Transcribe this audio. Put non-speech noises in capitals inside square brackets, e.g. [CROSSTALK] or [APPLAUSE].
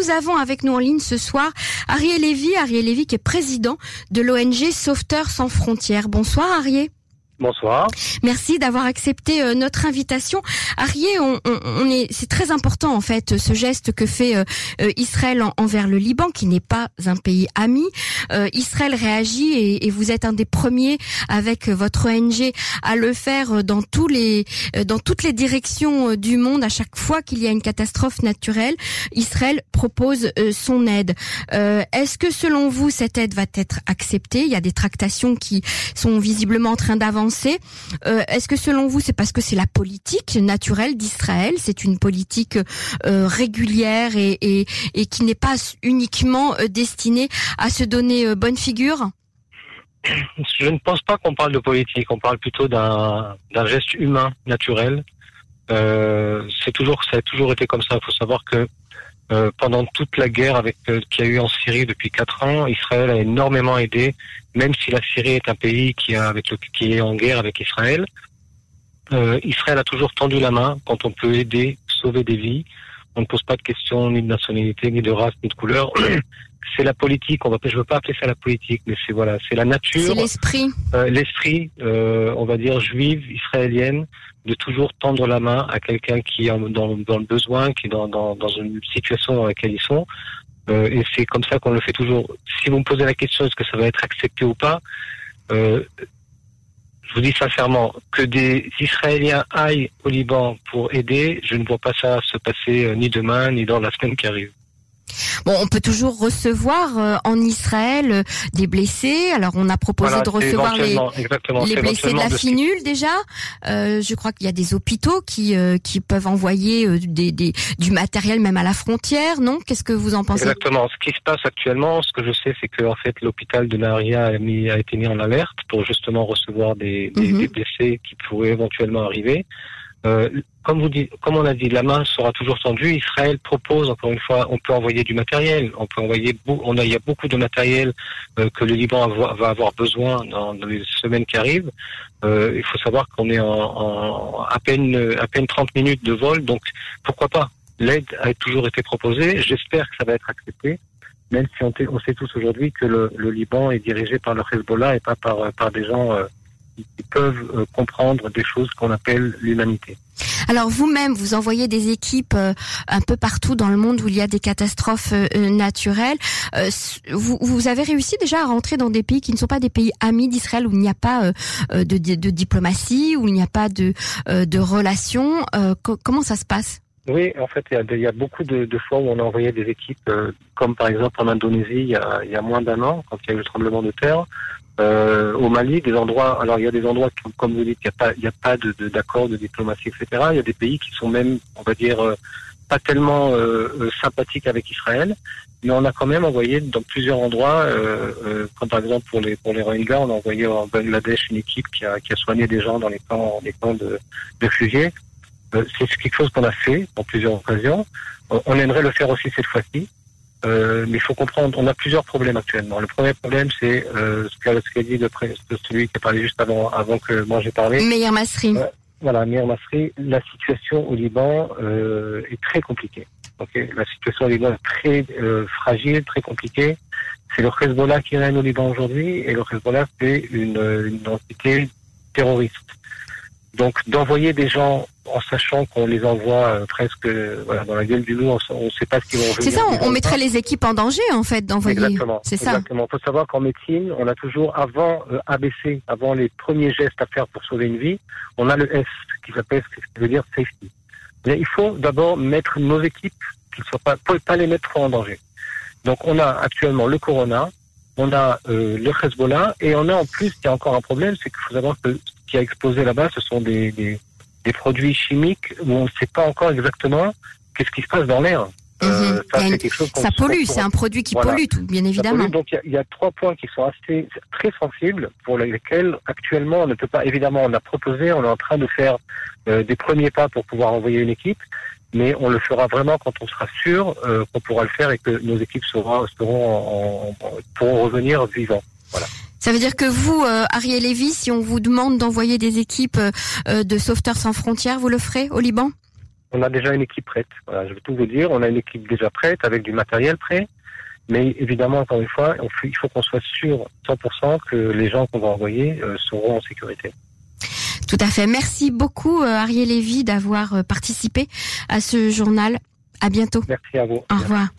nous avons avec nous en ligne ce soir Ariel Lévy, Ariel Lévy qui est président de l'ONG Sauveteurs sans frontières. Bonsoir Ariel. Bonsoir. Merci d'avoir accepté euh, notre invitation. Arié, on, est, c'est très important en fait ce geste que fait euh, euh, Israël envers le Liban, qui n'est pas un pays ami. Israël réagit et, et, vous êtes un des premiers avec votre ONG à le faire dans tous les, dans toutes les directions du monde. À chaque fois qu'il y a une catastrophe naturelle, Israël propose son aide. Est-ce que selon vous cette aide va être acceptée? Il y a des tractations qui sont visiblement en train d'avancer euh, est-ce que selon vous, c'est parce que c'est la politique naturelle d'Israël, c'est une politique euh, régulière et, qui n'est pas uniquement euh, destinée à se donner bonne figure? Je ne pense pas qu'on parle de politique, on parle plutôt d'un geste humain naturel. toujours, ça a toujours été comme ça. Il faut savoir que euh, pendant toute la guerre avec euh, qu'il y a eu en Syrie depuis quatre ans, Israël a énormément aidé, même si la Syrie est un pays qui, a, avec le, qui est en guerre avec Israël. Euh, Israël a toujours tendu la main quand on peut aider, sauver des vies. On ne pose pas de questions ni de nationalité, ni de race, ni de couleur. [CLEARS THROAT] c'est la politique. On va, je veux pas appeler ça la politique, mais c'est voilà, c'est la nature. C'est l'esprit. Euh, l'esprit, euh, on va dire juive, israélienne, de toujours tendre la main à quelqu'un qui est dans, dans, le besoin, qui est dans, dans, dans, une situation dans laquelle ils sont. Euh, et c'est comme ça qu'on le fait toujours. Si vous me posez la question, est-ce que ça va être accepté ou pas euh, Je vous dis sincèrement, que des Israéliens aillent au Liban pour aider, je ne vois pas ça se passer euh, ni demain, ni dans la semaine qui arrive. Bon, on peut toujours recevoir euh, en Israël euh, des blessés. Alors, on a proposé de recevoir les, les blessés de la finule déjà. Euh, je crois qu'il y a des hôpitaux qui qui peuvent envoyer des, des, du matériel même à la frontière, non? Qu'est-ce que vous en pensez? Exactement. Ce qui se passe actuellement, ce que je sais, c'est que en fait, l'hôpital de Naria a, mis, a été mis en alerte pour justement recevoir des, des, mhm. des blessés qui pourraient éventuellement arriver. Euh, comme vous dites, comme on a dit, la main sera toujours tendue. Israël propose, encore une fois, on peut envoyer du matériel. On peut envoyer, on a, il y a beaucoup de matériel euh, que le Liban va avoir besoin dans, les semaines qui arrivent. Euh, il faut savoir qu'on est en, en, à peine, à peine 30 minutes de vol, donc pourquoi pas? L'aide a toujours été proposée. J'espère que ça va être accepté même si on, on sait tous aujourd'hui que le, le, Liban est dirigé par le Hezbollah et pas par, par des gens qui peuvent euh, comprendre des choses qu'on appelle l'humanité. Alors vous-même, vous envoyez des équipes euh, un peu partout dans le monde où il y a des catastrophes euh, naturelles. vous, vous, avez réussi déjà à rentrer dans des pays qui ne sont pas des pays amis d'Israël, où il n'y a pas de, de, diplomatie, où il n'y a pas de, de relations. comment ça se passe? Oui, en fait, il y a, il y a beaucoup de, de, fois où on a envoyé des équipes, comme par exemple en Indonésie, il y a, il y a moins d'un an, quand il y a eu le tremblement de terre, euh, au Mali, des endroits, alors il y a des endroits comme vous dites, il n'y a pas, il pas de, d'accord de, diplomatie, etc. Il y a des pays qui sont même, on va dire, euh, pas tellement euh, euh, sympathiques avec Israël, mais on a quand même envoyé dans plusieurs endroits, comme par exemple pour les pour les Rohingyas, on a envoyé en Bangladesh une équipe qui a, qui a soigné des gens dans les camps, les camps de, de réfugiés. C'est quelque chose qu'on a fait dans plusieurs occasions. On aimerait le faire aussi cette fois-ci. Euh, mais il faut comprendre, on a plusieurs problèmes actuellement. Le premier problème, c'est euh, ce qu'a dit le, celui qui a parlé juste avant, avant que moi j'ai parlé. Meir Masri. Euh, voilà, Meir Masri. La situation au Liban euh, est très compliquée. Okay la situation au Liban est très euh, fragile, très compliquée. C'est le Hezbollah qui règne au Liban aujourd'hui, et le Hezbollah, c'est une, une entité terroriste. Donc d'envoyer des gens en sachant qu'on les envoie euh, presque voilà, dans la gueule du loup, on ne sait pas ce qu'ils vont C'est ça, on, mettrait les équipes en danger en fait d'envoyer. Exactement. C'est ça. Exactement. Il faut savoir qu'en médecine, on a toujours avant euh, ABC, avant les premiers gestes à faire pour sauver une vie, on a le S qui s'appelle ce qui veut dire safety. Mais il faut d'abord mettre nos équipes qui soient pas, pas les mettre trop en danger. Donc on a actuellement le Corona, on a euh, le Hezbollah et on a en plus, il y a encore un problème, c'est qu'il faut savoir que ce qui a explosé là-bas, ce sont des, des, des, produits chimiques où on ne sait pas encore exactement qu'est-ce qui se passe dans l'air. Euh, mhm. ça, ça pollue, c'est un produit qui pollue tout, bien évidemment. donc il y, a trois points qui sont assez très sensibles pour lesquels actuellement on ne peut pas. Évidemment, on a proposé, on est en train de faire euh, des premiers pas pour pouvoir envoyer une équipe, mais on le fera vraiment quand on sera sûr euh, qu'on pourra le faire et que nos équipes seront, seront en, pourront revenir vivants. Voilà. Ça veut dire que vous, euh, Ariel Lévy, si on vous demande d'envoyer des équipes euh, de Sauveteurs sans frontières, vous le ferez au Liban? On a déjà une équipe prête. Voilà, je vais tout vous dire. On a une équipe déjà prête avec du matériel prêt. Mais évidemment, encore une fois, il faut qu'on soit sûr 100% que les gens qu'on va envoyer euh, seront en sécurité. Tout à fait. Merci beaucoup, euh, Ariel Lévy, d'avoir euh, participé à ce journal. À bientôt. Merci à vous. Au revoir.